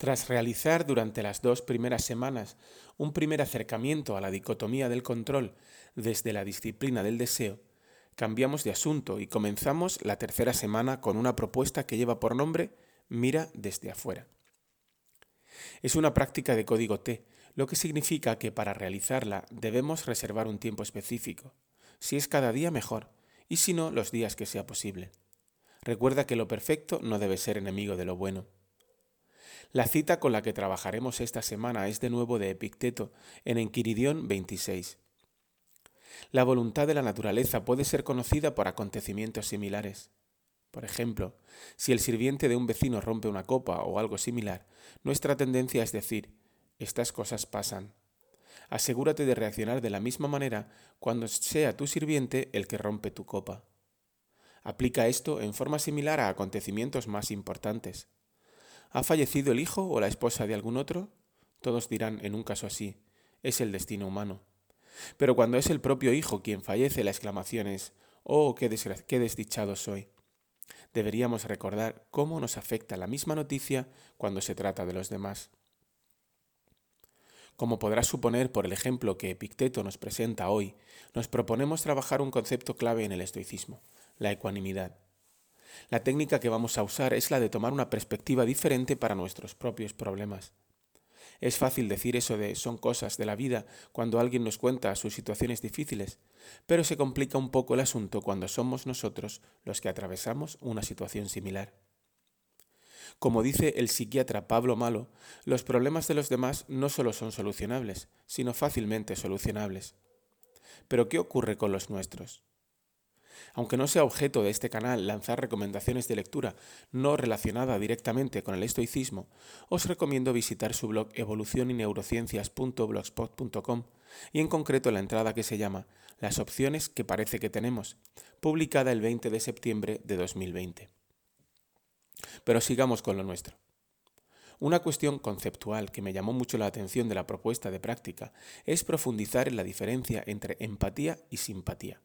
Tras realizar durante las dos primeras semanas un primer acercamiento a la dicotomía del control desde la disciplina del deseo, cambiamos de asunto y comenzamos la tercera semana con una propuesta que lleva por nombre Mira desde afuera. Es una práctica de código T, lo que significa que para realizarla debemos reservar un tiempo específico. Si es cada día, mejor, y si no, los días que sea posible. Recuerda que lo perfecto no debe ser enemigo de lo bueno. La cita con la que trabajaremos esta semana es de nuevo de Epicteto, en Enquiridión 26. La voluntad de la naturaleza puede ser conocida por acontecimientos similares. Por ejemplo, si el sirviente de un vecino rompe una copa o algo similar, nuestra tendencia es decir, estas cosas pasan. Asegúrate de reaccionar de la misma manera cuando sea tu sirviente el que rompe tu copa. Aplica esto en forma similar a acontecimientos más importantes. ¿Ha fallecido el hijo o la esposa de algún otro? Todos dirán en un caso así, es el destino humano. Pero cuando es el propio hijo quien fallece, la exclamación es, oh, qué, qué desdichado soy. Deberíamos recordar cómo nos afecta la misma noticia cuando se trata de los demás. Como podrás suponer por el ejemplo que Epicteto nos presenta hoy, nos proponemos trabajar un concepto clave en el estoicismo, la ecuanimidad. La técnica que vamos a usar es la de tomar una perspectiva diferente para nuestros propios problemas. Es fácil decir eso de son cosas de la vida cuando alguien nos cuenta sus situaciones difíciles, pero se complica un poco el asunto cuando somos nosotros los que atravesamos una situación similar. Como dice el psiquiatra Pablo Malo, los problemas de los demás no solo son solucionables, sino fácilmente solucionables. Pero ¿qué ocurre con los nuestros? Aunque no sea objeto de este canal lanzar recomendaciones de lectura no relacionada directamente con el estoicismo, os recomiendo visitar su blog evolucionyneurociencias.blogspot.com y en concreto la entrada que se llama Las opciones que parece que tenemos, publicada el 20 de septiembre de 2020. Pero sigamos con lo nuestro. Una cuestión conceptual que me llamó mucho la atención de la propuesta de práctica es profundizar en la diferencia entre empatía y simpatía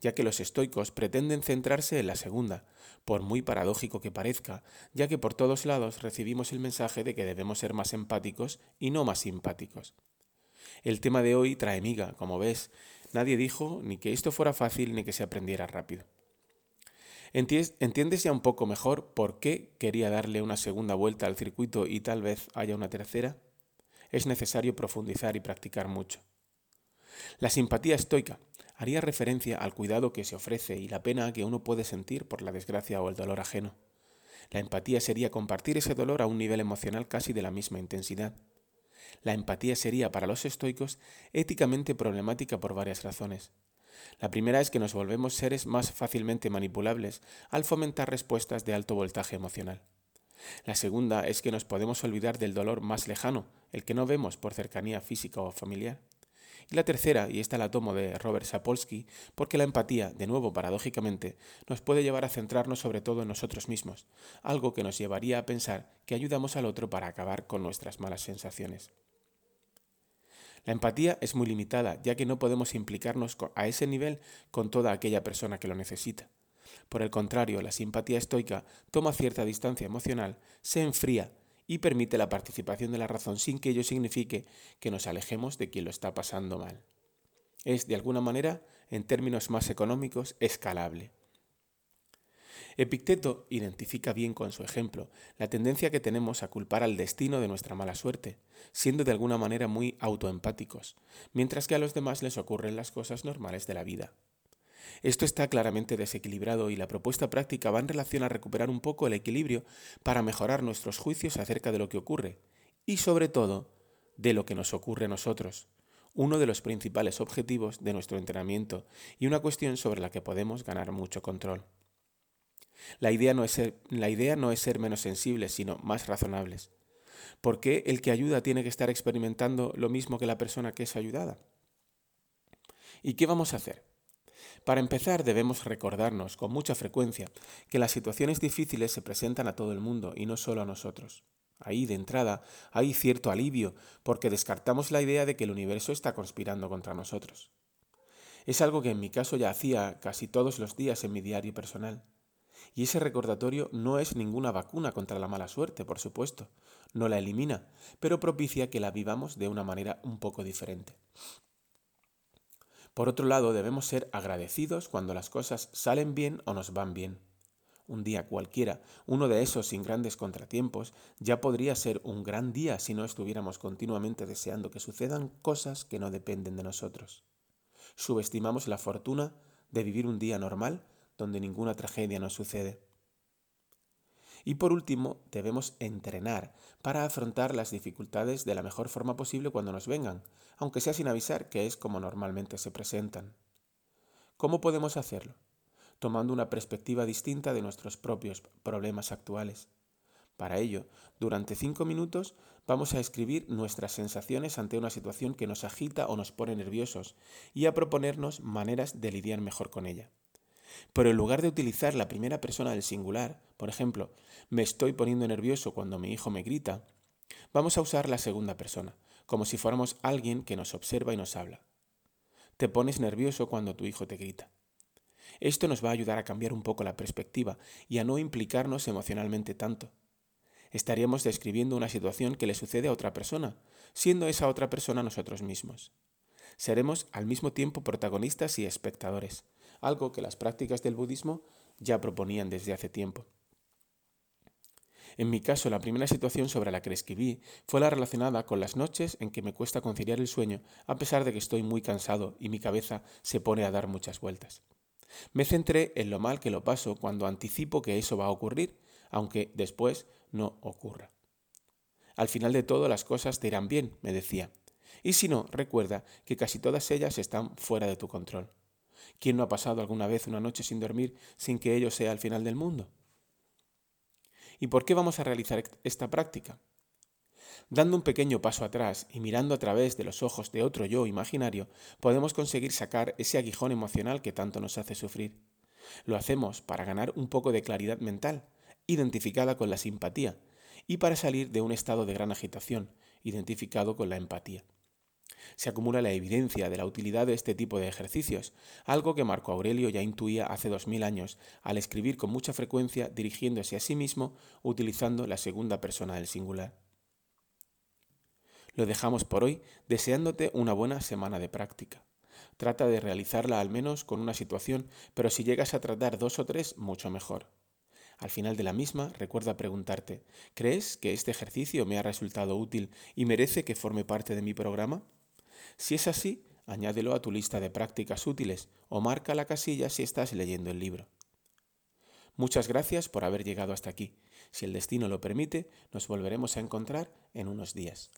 ya que los estoicos pretenden centrarse en la segunda, por muy paradójico que parezca, ya que por todos lados recibimos el mensaje de que debemos ser más empáticos y no más simpáticos. El tema de hoy trae miga, como ves, nadie dijo ni que esto fuera fácil ni que se aprendiera rápido. ¿Entiendes ya un poco mejor por qué quería darle una segunda vuelta al circuito y tal vez haya una tercera? Es necesario profundizar y practicar mucho. La simpatía estoica haría referencia al cuidado que se ofrece y la pena que uno puede sentir por la desgracia o el dolor ajeno. La empatía sería compartir ese dolor a un nivel emocional casi de la misma intensidad. La empatía sería para los estoicos éticamente problemática por varias razones. La primera es que nos volvemos seres más fácilmente manipulables al fomentar respuestas de alto voltaje emocional. La segunda es que nos podemos olvidar del dolor más lejano, el que no vemos por cercanía física o familiar. Y la tercera, y esta la tomo de Robert Sapolsky, porque la empatía, de nuevo paradójicamente, nos puede llevar a centrarnos sobre todo en nosotros mismos, algo que nos llevaría a pensar que ayudamos al otro para acabar con nuestras malas sensaciones. La empatía es muy limitada, ya que no podemos implicarnos a ese nivel con toda aquella persona que lo necesita. Por el contrario, la simpatía estoica toma cierta distancia emocional, se enfría y permite la participación de la razón sin que ello signifique que nos alejemos de quien lo está pasando mal. Es, de alguna manera, en términos más económicos, escalable. Epicteto identifica bien con su ejemplo la tendencia que tenemos a culpar al destino de nuestra mala suerte, siendo de alguna manera muy autoempáticos, mientras que a los demás les ocurren las cosas normales de la vida. Esto está claramente desequilibrado y la propuesta práctica va en relación a recuperar un poco el equilibrio para mejorar nuestros juicios acerca de lo que ocurre y sobre todo de lo que nos ocurre a nosotros, uno de los principales objetivos de nuestro entrenamiento y una cuestión sobre la que podemos ganar mucho control. La idea no es ser, la idea no es ser menos sensibles, sino más razonables. ¿Por qué el que ayuda tiene que estar experimentando lo mismo que la persona que es ayudada? ¿Y qué vamos a hacer? Para empezar, debemos recordarnos con mucha frecuencia que las situaciones difíciles se presentan a todo el mundo y no solo a nosotros. Ahí, de entrada, hay cierto alivio porque descartamos la idea de que el universo está conspirando contra nosotros. Es algo que en mi caso ya hacía casi todos los días en mi diario personal. Y ese recordatorio no es ninguna vacuna contra la mala suerte, por supuesto, no la elimina, pero propicia que la vivamos de una manera un poco diferente. Por otro lado, debemos ser agradecidos cuando las cosas salen bien o nos van bien. Un día cualquiera, uno de esos sin grandes contratiempos, ya podría ser un gran día si no estuviéramos continuamente deseando que sucedan cosas que no dependen de nosotros. Subestimamos la fortuna de vivir un día normal donde ninguna tragedia nos sucede. Y por último, debemos entrenar para afrontar las dificultades de la mejor forma posible cuando nos vengan, aunque sea sin avisar que es como normalmente se presentan. ¿Cómo podemos hacerlo? Tomando una perspectiva distinta de nuestros propios problemas actuales. Para ello, durante cinco minutos vamos a escribir nuestras sensaciones ante una situación que nos agita o nos pone nerviosos y a proponernos maneras de lidiar mejor con ella. Pero en lugar de utilizar la primera persona del singular, por ejemplo, me estoy poniendo nervioso cuando mi hijo me grita, vamos a usar la segunda persona, como si fuéramos alguien que nos observa y nos habla. Te pones nervioso cuando tu hijo te grita. Esto nos va a ayudar a cambiar un poco la perspectiva y a no implicarnos emocionalmente tanto. Estaríamos describiendo una situación que le sucede a otra persona, siendo esa otra persona nosotros mismos. Seremos al mismo tiempo protagonistas y espectadores, algo que las prácticas del budismo ya proponían desde hace tiempo. En mi caso, la primera situación sobre la que escribí fue la relacionada con las noches en que me cuesta conciliar el sueño a pesar de que estoy muy cansado y mi cabeza se pone a dar muchas vueltas. Me centré en lo mal que lo paso cuando anticipo que eso va a ocurrir, aunque después no ocurra. Al final de todo las cosas te irán bien, me decía. Y si no, recuerda que casi todas ellas están fuera de tu control. ¿Quién no ha pasado alguna vez una noche sin dormir sin que ello sea el final del mundo? ¿Y por qué vamos a realizar esta práctica? Dando un pequeño paso atrás y mirando a través de los ojos de otro yo imaginario, podemos conseguir sacar ese aguijón emocional que tanto nos hace sufrir. Lo hacemos para ganar un poco de claridad mental, identificada con la simpatía, y para salir de un estado de gran agitación, identificado con la empatía se acumula la evidencia de la utilidad de este tipo de ejercicios, algo que Marco Aurelio ya intuía hace dos mil años al escribir con mucha frecuencia dirigiéndose a sí mismo utilizando la segunda persona del singular. Lo dejamos por hoy deseándote una buena semana de práctica. Trata de realizarla al menos con una situación, pero si llegas a tratar dos o tres, mucho mejor. Al final de la misma, recuerda preguntarte, ¿crees que este ejercicio me ha resultado útil y merece que forme parte de mi programa? Si es así, añádelo a tu lista de prácticas útiles o marca la casilla si estás leyendo el libro. Muchas gracias por haber llegado hasta aquí. Si el destino lo permite, nos volveremos a encontrar en unos días.